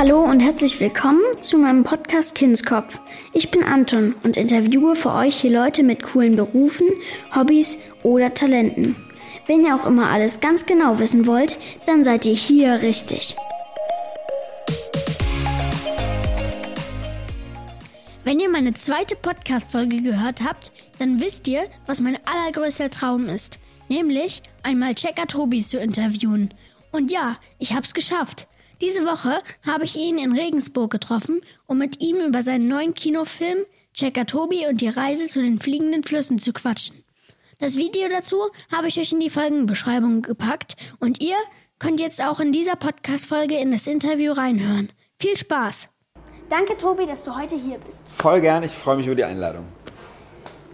Hallo und herzlich willkommen zu meinem Podcast Kindskopf. Ich bin Anton und interviewe für euch hier Leute mit coolen Berufen, Hobbys oder Talenten. Wenn ihr auch immer alles ganz genau wissen wollt, dann seid ihr hier richtig. Wenn ihr meine zweite Podcast-Folge gehört habt, dann wisst ihr, was mein allergrößter Traum ist. Nämlich einmal Checker Tobi zu interviewen. Und ja, ich hab's geschafft. Diese Woche habe ich ihn in Regensburg getroffen, um mit ihm über seinen neuen Kinofilm Checker Tobi und die Reise zu den fliegenden Flüssen zu quatschen. Das Video dazu habe ich euch in die Folgenbeschreibung gepackt und ihr könnt jetzt auch in dieser Podcast-Folge in das Interview reinhören. Viel Spaß! Danke, Tobi, dass du heute hier bist. Voll gern, ich freue mich über die Einladung.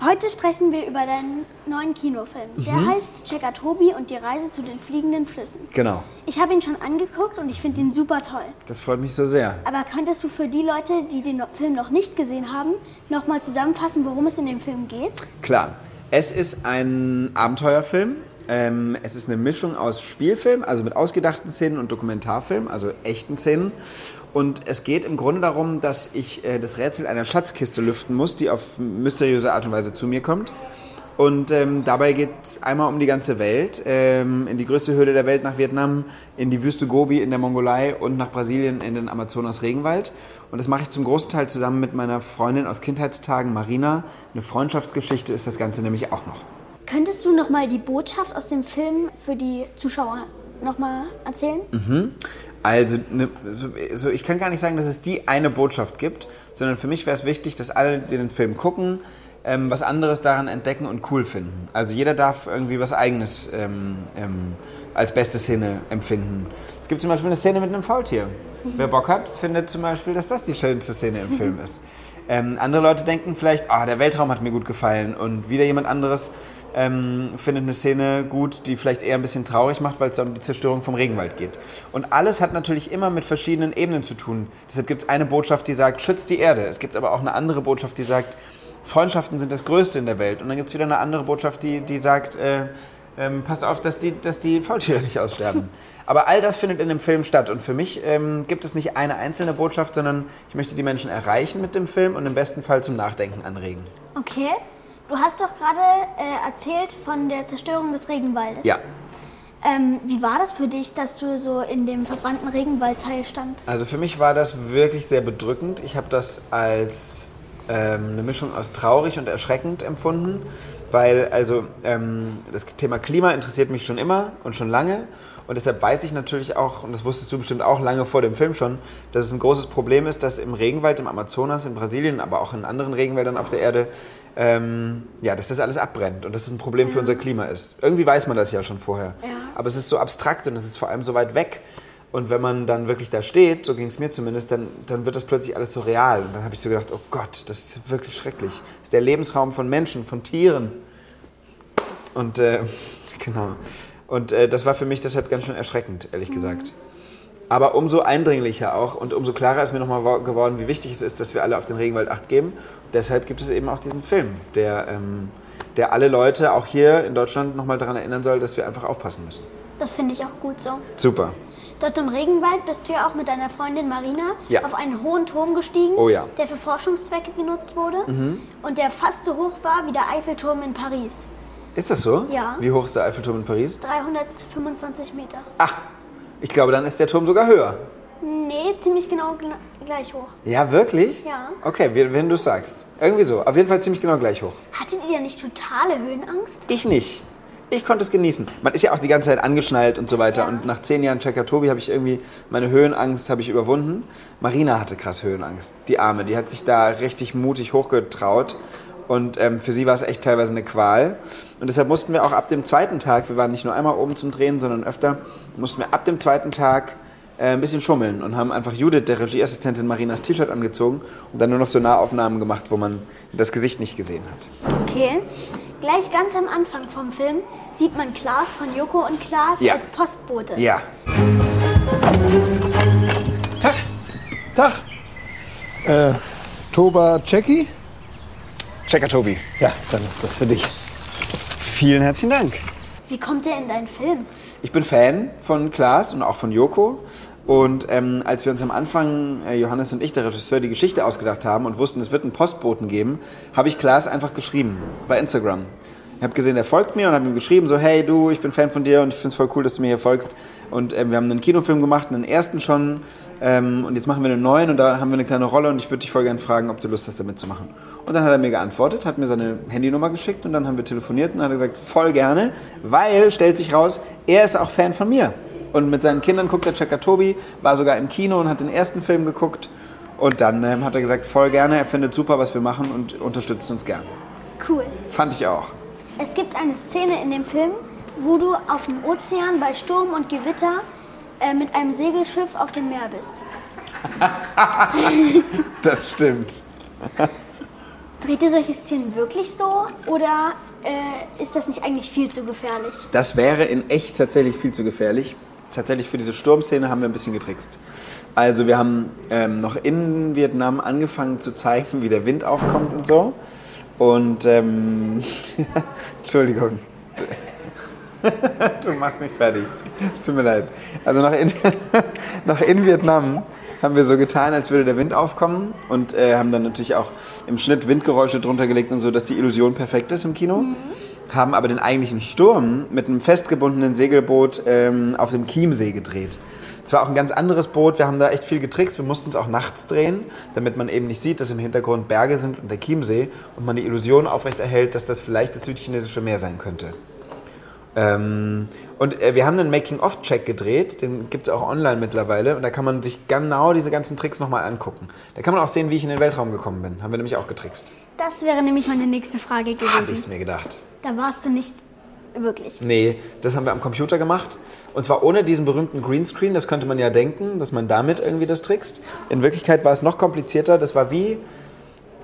Heute sprechen wir über deinen neuen Kinofilm. Der Mhm. heißt Checker Tobi und die Reise zu den fliegenden Flüssen. Genau, Ich habe ihn schon angeguckt und ich finde ihn super toll. das freut mich so sehr. Aber könntest du für die Leute, die den Film noch nicht gesehen haben, nochmal zusammenfassen, worum es in dem Film geht? Klar, es ist ein Abenteuerfilm. Ähm, es ist eine Mischung aus Spielfilm, also mit ausgedachten Szenen und Dokumentarfilm, also echten Szenen. Und es geht im Grunde darum, dass ich äh, das Rätsel einer Schatzkiste lüften muss, die auf mysteriöse Art und Weise zu mir kommt. Und ähm, dabei geht es einmal um die ganze Welt, ähm, in die größte Höhle der Welt nach Vietnam, in die Wüste Gobi in der Mongolei und nach Brasilien in den Amazonas-Regenwald. Und das mache ich zum großen Teil zusammen mit meiner Freundin aus Kindheitstagen, Marina. Eine Freundschaftsgeschichte ist das Ganze nämlich auch noch. Könntest du nochmal die Botschaft aus dem Film für die Zuschauer nochmal erzählen? Also, ne, so, so, ich kann gar nicht sagen, dass es die eine Botschaft gibt, sondern für mich wäre es wichtig, dass alle, die den Film gucken, ähm, was anderes daran entdecken und cool finden. Also jeder darf irgendwie was Eigenes ähm, ähm, als beste Szene empfinden. Es gibt zum Beispiel eine Szene mit einem Faultier. Wer Bock hat, findet zum Beispiel, dass das die schönste Szene im Film ist. Ähm, andere Leute denken vielleicht, ah, der Weltraum hat mir gut gefallen und wieder jemand anderes ähm, findet eine Szene gut, die vielleicht eher ein bisschen traurig macht, weil es um die Zerstörung vom Regenwald geht. Und alles hat natürlich immer mit verschiedenen Ebenen zu tun. Deshalb gibt es eine Botschaft, die sagt, schützt die Erde. Es gibt aber auch eine andere Botschaft, die sagt, Freundschaften sind das Größte in der Welt. Und dann gibt es wieder eine andere Botschaft, die, die sagt, äh, ähm, passt auf, dass die, dass die Faultiere nicht aussterben. Aber all das findet in dem Film statt. Und für mich ähm, gibt es nicht eine einzelne Botschaft, sondern ich möchte die Menschen erreichen mit dem Film und im besten Fall zum Nachdenken anregen. Okay. Du hast doch gerade äh, erzählt von der Zerstörung des Regenwaldes. Ja. Ähm, wie war das für dich, dass du so in dem verbrannten Regenwaldteil standst? Also für mich war das wirklich sehr bedrückend. Ich habe das als ähm, eine Mischung aus traurig und erschreckend empfunden, weil also ähm, das Thema Klima interessiert mich schon immer und schon lange. Und deshalb weiß ich natürlich auch, und das wusstest du bestimmt auch lange vor dem Film schon, dass es ein großes Problem ist, dass im Regenwald, im Amazonas, in Brasilien, aber auch in anderen Regenwäldern auf der Erde, ähm, ja, dass das alles abbrennt und dass es ein Problem für unser Klima ist. Irgendwie weiß man das ja schon vorher. Ja. Aber es ist so abstrakt und es ist vor allem so weit weg. Und wenn man dann wirklich da steht, so ging es mir zumindest, dann, dann wird das plötzlich alles so real. Und dann habe ich so gedacht, oh Gott, das ist wirklich schrecklich. Das ist der Lebensraum von Menschen, von Tieren. Und äh, genau. Und äh, das war für mich deshalb ganz schön erschreckend, ehrlich gesagt. Aber umso eindringlicher auch und umso klarer ist mir nochmal geworden, wie wichtig es ist, dass wir alle auf den Regenwald Acht geben. Und deshalb gibt es eben auch diesen Film, der, ähm, der alle Leute, auch hier in Deutschland, nochmal daran erinnern soll, dass wir einfach aufpassen müssen. Das finde ich auch gut so. Super. Dort im Regenwald bist du ja auch mit deiner Freundin Marina Ja. auf einen hohen Turm gestiegen, Oh ja. Mhm. der für Forschungszwecke genutzt wurde und der fast so hoch war wie der Eiffelturm in Paris. Ist das so? Ja. Wie hoch ist der Eiffelturm in Paris? 325 Meter. Ah, ich glaube, dann ist der Turm sogar höher. Nee, ziemlich genau gl- gleich hoch. Ja, wirklich? Ja. Okay, wenn du es sagst. Irgendwie so. Auf jeden Fall ziemlich genau gleich hoch. Hattet ihr nicht totale Höhenangst? Ich nicht. Ich konnte es genießen. Man ist ja auch die ganze Zeit angeschnallt und so weiter. Ja. Und nach zehn Jahren Checker Tobi habe ich irgendwie meine Höhenangst habe ich überwunden. Marina hatte krass Höhenangst. Die Arme, die hat sich da richtig mutig hochgetraut. Und ähm, für sie war es echt teilweise eine Qual. Und deshalb mussten wir auch ab dem zweiten Tag, wir waren nicht nur einmal oben zum Drehen, sondern öfter, mussten wir ab dem zweiten Tag äh, ein bisschen schummeln und haben einfach Judith, der Regieassistentin, Marinas T-Shirt angezogen und dann nur noch so Nahaufnahmen gemacht, wo man das Gesicht nicht gesehen hat. Okay. Gleich ganz am Anfang vom Film sieht man Klaas von Joko und Klaas Ja. als Postbote. Ja, Tag. Tag. Äh, Toba Cecki? Checker Tobi. Ja, dann ist das für dich. Vielen herzlichen Dank. Wie kommt er in deinen Film? Ich bin Fan von Klaas und auch von Joko. Und ähm, als wir uns am Anfang, äh, Johannes und ich, der Regisseur, die Geschichte ausgedacht haben und wussten, es wird einen Postboten geben, habe ich Klaas einfach geschrieben bei Instagram. Ich habe gesehen, er folgt mir und habe ihm geschrieben, so hey du, ich bin Fan von dir und ich finde es voll cool, dass du mir hier folgst. Und ähm, wir haben einen Kinofilm gemacht, einen ersten schon ähm, und jetzt machen wir einen neuen und da haben wir eine kleine Rolle und ich würde dich voll gerne fragen, ob du Lust hast, da mitzumachen. Und dann hat er mir geantwortet, hat mir seine Handynummer geschickt und dann haben wir telefoniert und hat gesagt, voll gerne, weil, stellt sich raus, er ist auch Fan von mir. Und mit seinen Kindern guckt er Checker Tobi, war sogar im Kino und hat den ersten Film geguckt. Und dann ähm, hat er gesagt, voll gerne, er findet super, was wir machen und unterstützt uns gern. Cool. Fand ich auch. Es gibt eine Szene in dem Film, wo du auf dem Ozean bei Sturm und Gewitter äh, mit einem Segelschiff auf dem Meer bist. Das stimmt. Dreht ihr solche Szenen wirklich so oder äh, ist das nicht eigentlich viel zu gefährlich? Das wäre in echt tatsächlich viel zu gefährlich. Tatsächlich für diese Sturmszene haben wir ein bisschen getrickst. Also wir haben ähm, noch in Vietnam angefangen zu zeigen, wie der Wind aufkommt und so. Und ähm, Entschuldigung. Du machst mich fertig. Es tut mir leid. Also noch in, noch in Vietnam haben wir so getan, als würde der Wind aufkommen und äh, haben dann natürlich auch im Schnitt Windgeräusche drunter gelegt und so, dass die Illusion perfekt ist im Kino. Haben aber den eigentlichen Sturm mit einem festgebundenen Segelboot ähm, auf dem Chiemsee gedreht. Es war auch ein ganz anderes Boot, wir haben da echt viel getrickst. Wir mussten es auch nachts drehen, damit man eben nicht sieht, dass im Hintergrund Berge sind und der Chiemsee und man die Illusion aufrechterhält, dass das vielleicht das südchinesische Meer sein könnte. Ähm, und äh, wir haben einen Making-of-Check gedreht, den gibt es auch online mittlerweile. Und da kann man sich genau diese ganzen Tricks nochmal angucken. Da kann man auch sehen, wie ich in den Weltraum gekommen bin. Haben wir nämlich auch getrickst. Das wäre nämlich meine nächste Frage Habe ich es gewesen. mir gedacht. Da warst du nicht wirklich. Nee, das haben wir am Computer gemacht. Und zwar ohne diesen berühmten Greenscreen. Das könnte man ja denken, dass man damit irgendwie das trickst. In Wirklichkeit war es noch komplizierter. Das war wie,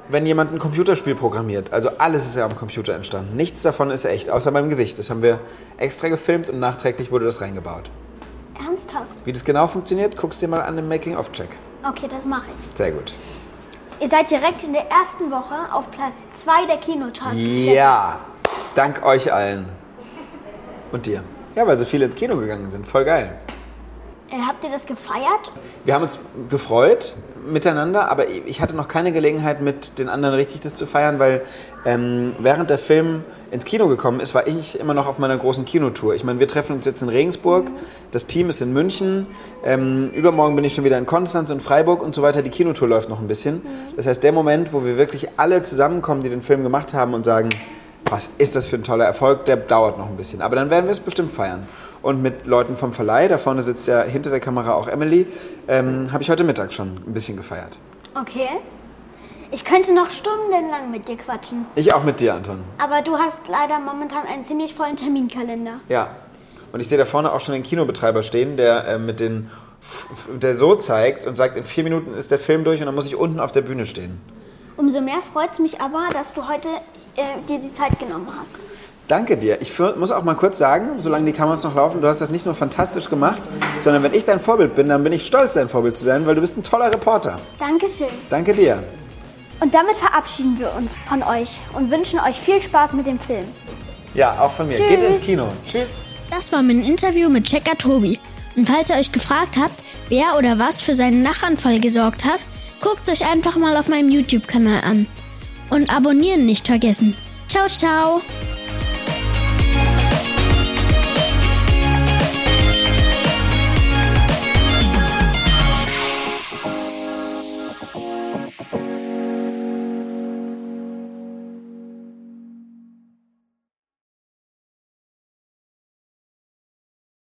wenn jemand ein Computerspiel programmiert. Also alles ist ja am Computer entstanden. Nichts davon ist echt, außer meinem Gesicht. Das haben wir extra gefilmt und nachträglich wurde das reingebaut. Ernsthaft? Wie das genau funktioniert, guckst dir mal an im Making-of-Check. Okay, das mache ich. Sehr gut. Ihr seid direkt in der ersten Woche auf Platz 2 der Kinocharts. Ja, dank euch allen. Und dir. Ja, weil so viele ins Kino gegangen sind. Voll geil. Äh, habt ihr das gefeiert? Wir haben uns gefreut miteinander, aber ich hatte noch keine Gelegenheit, mit den anderen richtig das zu feiern, weil ähm, während der Film ins Kino gekommen ist, war ich immer noch auf meiner großen Kinotour. Ich meine, wir treffen uns jetzt in Regensburg, das Team ist in München, ähm, übermorgen bin ich schon wieder in Konstanz und Freiburg und so weiter. Die Kinotour läuft noch ein bisschen. Das heißt, der Moment, wo wir wirklich alle zusammenkommen, die den Film gemacht haben und sagen, was ist das für ein toller Erfolg, der dauert noch ein bisschen. Aber dann werden wir es bestimmt feiern. Und mit Leuten vom Verleih, da vorne sitzt ja hinter der Kamera auch Emily, ähm, habe ich heute Mittag schon ein bisschen gefeiert. Okay. Ich könnte noch stundenlang mit dir quatschen. Ich auch mit dir, Anton. Aber du hast leider momentan einen ziemlich vollen Terminkalender. Ja. Und ich sehe da vorne auch schon den Kinobetreiber stehen, der äh, mit den, der so zeigt und sagt, in vier Minuten ist der Film durch und dann muss ich unten auf der Bühne stehen. Umso mehr freut es mich aber, dass du heute dir die Zeit genommen hast. Danke dir. Ich für, muss auch mal kurz sagen, solange die Kameras noch laufen, du hast das nicht nur fantastisch gemacht, sondern wenn ich dein Vorbild bin, dann bin ich stolz, dein Vorbild zu sein, weil du bist ein toller Reporter. Dankeschön. Danke dir. Und damit verabschieden wir uns von euch und wünschen euch viel Spaß mit dem Film. Ja, auch von mir. Tschüss. Geht ins Kino. Tschüss. Das war mein Interview mit Checker Tobi. Und falls ihr euch gefragt habt, wer oder was für seinen Nachanfall gesorgt hat, guckt euch einfach mal auf meinem YouTube-Kanal an. Und abonnieren nicht vergessen. Ciao, ciao.